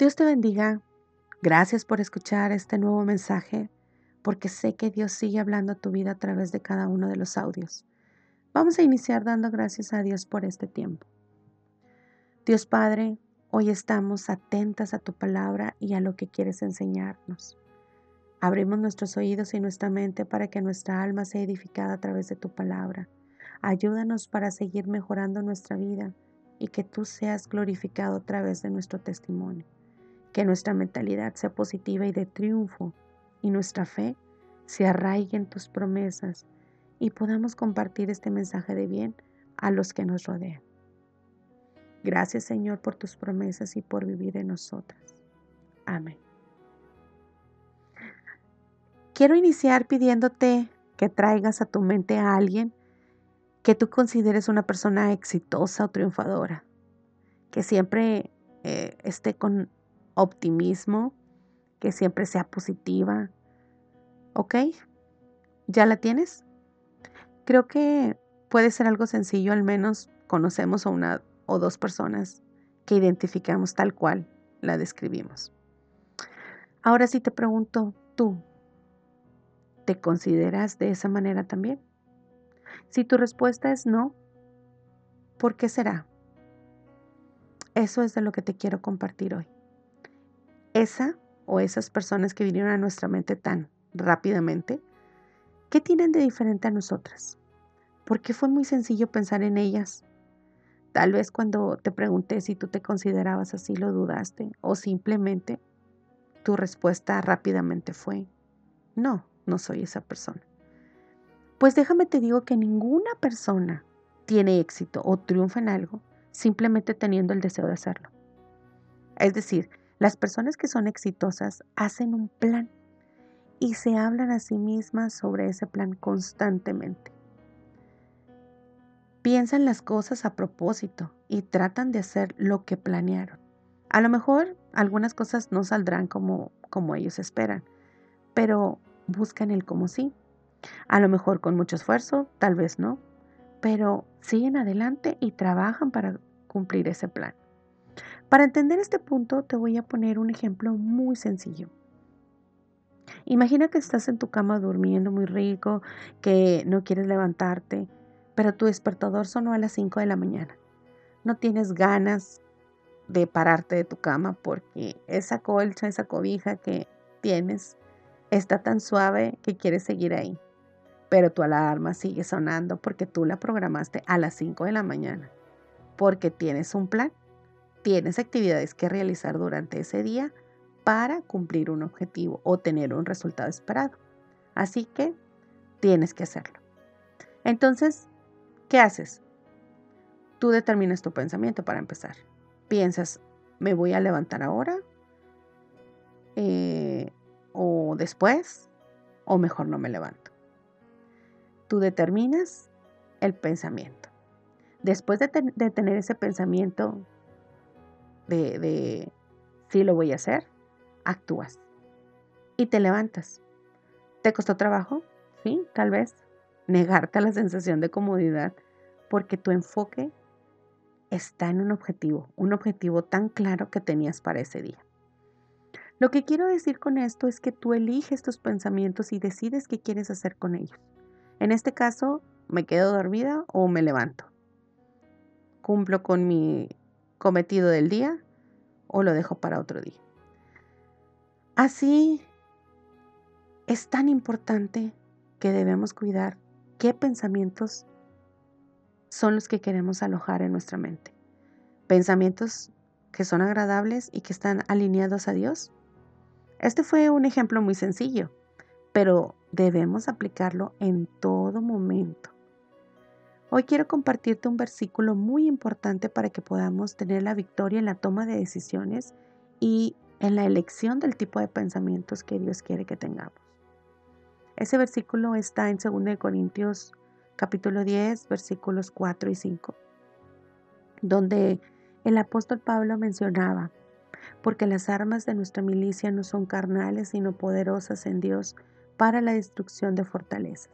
Dios te bendiga. Gracias por escuchar este nuevo mensaje, porque sé que Dios sigue hablando a tu vida a través de cada uno de los audios. Vamos a iniciar dando gracias a Dios por este tiempo. Dios Padre, hoy estamos atentas a tu palabra y a lo que quieres enseñarnos. Abrimos nuestros oídos y nuestra mente para que nuestra alma sea edificada a través de tu palabra. Ayúdanos para seguir mejorando nuestra vida y que tú seas glorificado a través de nuestro testimonio. Que nuestra mentalidad sea positiva y de triunfo y nuestra fe se arraigue en tus promesas y podamos compartir este mensaje de bien a los que nos rodean. Gracias Señor por tus promesas y por vivir en nosotras. Amén. Quiero iniciar pidiéndote que traigas a tu mente a alguien que tú consideres una persona exitosa o triunfadora, que siempre eh, esté con optimismo, que siempre sea positiva. ¿Ok? ¿Ya la tienes? Creo que puede ser algo sencillo, al menos conocemos a una o dos personas que identificamos tal cual la describimos. Ahora sí te pregunto, tú, ¿Te consideras de esa manera también? Si tu respuesta es no, ¿por qué será? Eso es de lo que te quiero compartir hoy. Esa o esas personas que vinieron a nuestra mente tan rápidamente, ¿qué tienen de diferente a nosotras? ¿Por qué fue muy sencillo pensar en ellas? Tal vez cuando te pregunté si tú te considerabas así lo dudaste o simplemente tu respuesta rápidamente fue no no soy esa persona. Pues déjame te digo que ninguna persona tiene éxito o triunfa en algo simplemente teniendo el deseo de hacerlo. Es decir, las personas que son exitosas hacen un plan y se hablan a sí mismas sobre ese plan constantemente. Piensan las cosas a propósito y tratan de hacer lo que planearon. A lo mejor algunas cosas no saldrán como, como ellos esperan, pero buscan el como sí. A lo mejor con mucho esfuerzo, tal vez no, pero siguen adelante y trabajan para cumplir ese plan. Para entender este punto te voy a poner un ejemplo muy sencillo. Imagina que estás en tu cama durmiendo muy rico, que no quieres levantarte, pero tu despertador sonó a las 5 de la mañana. No tienes ganas de pararte de tu cama porque esa colcha, esa cobija que tienes está tan suave que quieres seguir ahí. Pero tu alarma sigue sonando porque tú la programaste a las 5 de la mañana. Porque tienes un plan, tienes actividades que realizar durante ese día para cumplir un objetivo o tener un resultado esperado. Así que tienes que hacerlo. Entonces, ¿qué haces? Tú determinas tu pensamiento para empezar. Piensas, ¿me voy a levantar ahora? Eh, o después, o mejor no me levanto. Tú determinas el pensamiento. Después de, tener ese pensamiento de, de sí lo voy a hacer, actúas y te levantas. ¿Te costó trabajo? Sí, tal vez. Negarte a la sensación de comodidad porque tu enfoque está en un objetivo, un objetivo tan claro que tenías para ese día. Lo que quiero decir con esto es que tú eliges tus pensamientos y decides qué quieres hacer con ellos. En este caso, ¿me quedo dormida o me levanto? ¿Cumplo con mi cometido del día o lo dejo para otro día? Así es tan importante que debemos cuidar qué pensamientos son los que queremos alojar en nuestra mente. Pensamientos que son agradables y que están alineados a Dios este fue un ejemplo muy sencillo, pero debemos aplicarlo en todo momento. Hoy quiero compartirte un versículo muy importante para que podamos tener la victoria en la toma de decisiones y en la elección del tipo de pensamientos que Dios quiere que tengamos. Ese versículo está en 2 Corintios capítulo 10, versículos 4 y 5, donde el apóstol Pablo mencionaba porque las armas de nuestra milicia no son carnales, sino poderosas en Dios para la destrucción de fortalezas,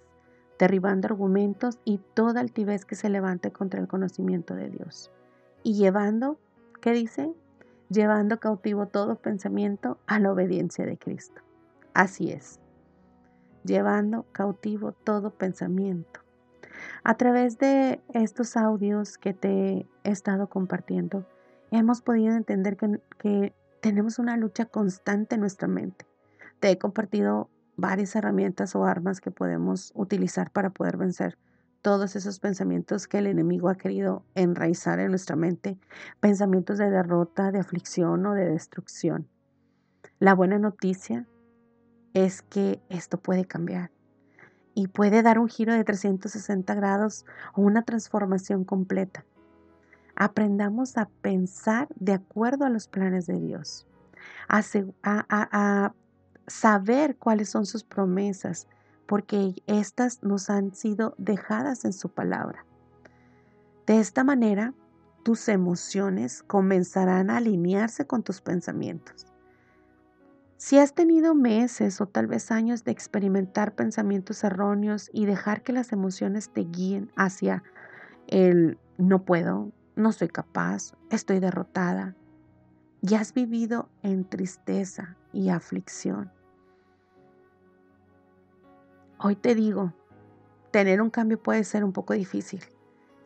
derribando argumentos y toda altivez que se levante contra el conocimiento de Dios. Y llevando, ¿qué dice? llevando cautivo todo pensamiento a la obediencia de Cristo. Así es, llevando cautivo todo pensamiento. A través de estos audios que te he estado compartiendo, hemos podido entender que, que tenemos una lucha constante en nuestra mente. Te he compartido varias herramientas o armas que podemos utilizar para poder vencer todos esos pensamientos que el enemigo ha querido enraizar en nuestra mente, pensamientos de derrota, de aflicción o de destrucción. La buena noticia es que esto puede cambiar y puede dar un giro de 360 grados o una transformación completa. Aprendamos a pensar de acuerdo a los planes de Dios, a, a saber cuáles son sus promesas, porque éstas nos han sido dejadas en su palabra. De esta manera, tus emociones comenzarán a alinearse con tus pensamientos. Si has tenido meses o tal vez años de experimentar pensamientos erróneos y dejar que las emociones te guíen hacia el no puedo, no soy capaz, estoy derrotada, y has vivido en tristeza y aflicción, Hoy te digo, tener un cambio puede ser un poco difícil.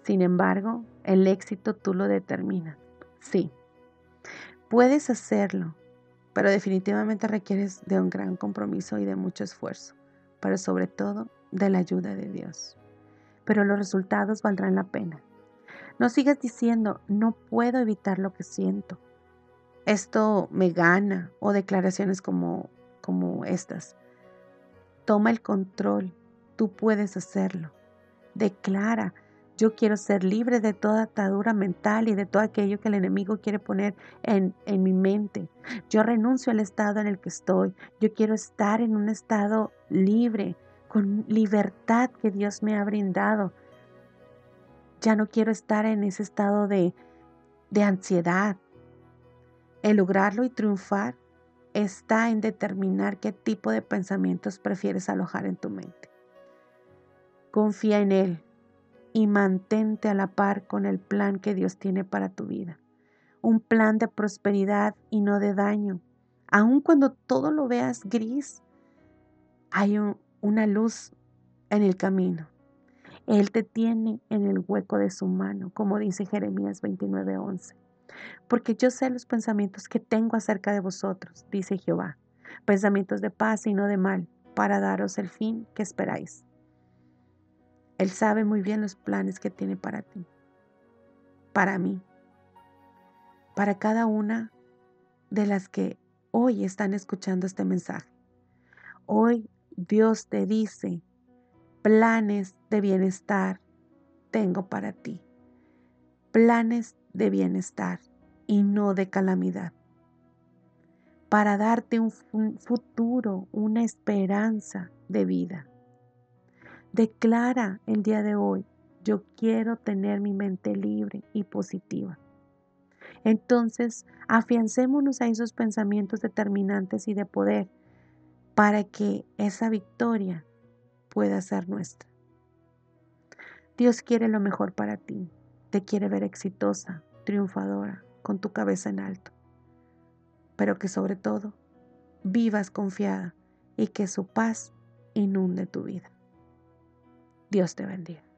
Sin embargo, el éxito tú lo determinas. Sí, puedes hacerlo, pero definitivamente requieres de un gran compromiso y de mucho esfuerzo, pero sobre todo de la ayuda de Dios. Pero los resultados valdrán la pena. No sigas diciendo, no puedo evitar lo que siento. Esto me gana o declaraciones como, como estas. Toma el control, tú puedes hacerlo. Declara, yo quiero ser libre de toda atadura mental y de todo aquello que el enemigo quiere poner en, en, mi mente. Yo renuncio al estado en el que estoy. Yo quiero estar en un estado libre, con libertad que Dios me ha brindado. Ya no quiero estar en ese estado de, de ansiedad. El lograrlo y triunfar está en determinar qué tipo de pensamientos prefieres alojar en tu mente. Confía en Él y mantente a la par con el plan que Dios tiene para tu vida. Un plan de prosperidad y no de daño. Aun cuando todo lo veas gris, hay una luz en el camino. Él te tiene en el hueco de su mano, como dice Jeremías 29:11 porque yo sé los pensamientos que tengo acerca de vosotros, dice Jehová, pensamientos de paz y no de mal, para daros el fin que esperáis. Él sabe muy bien los planes que tiene para ti, para mí, para cada una de las que hoy están escuchando este mensaje. Hoy Dios te dice, planes de bienestar tengo para ti. Planes de bienestar y no de calamidad, para darte un futuro, una esperanza de vida. Declara el día de hoy, yo quiero tener mi mente libre y positiva. Entonces, afiancémonos a esos pensamientos determinantes y de poder para que esa victoria pueda ser nuestra. Dios quiere lo mejor para ti, te quiere ver exitosa, triunfadora, con tu cabeza en alto, pero que sobre todo vivas confiada y que su paz inunde tu vida. Dios te bendiga.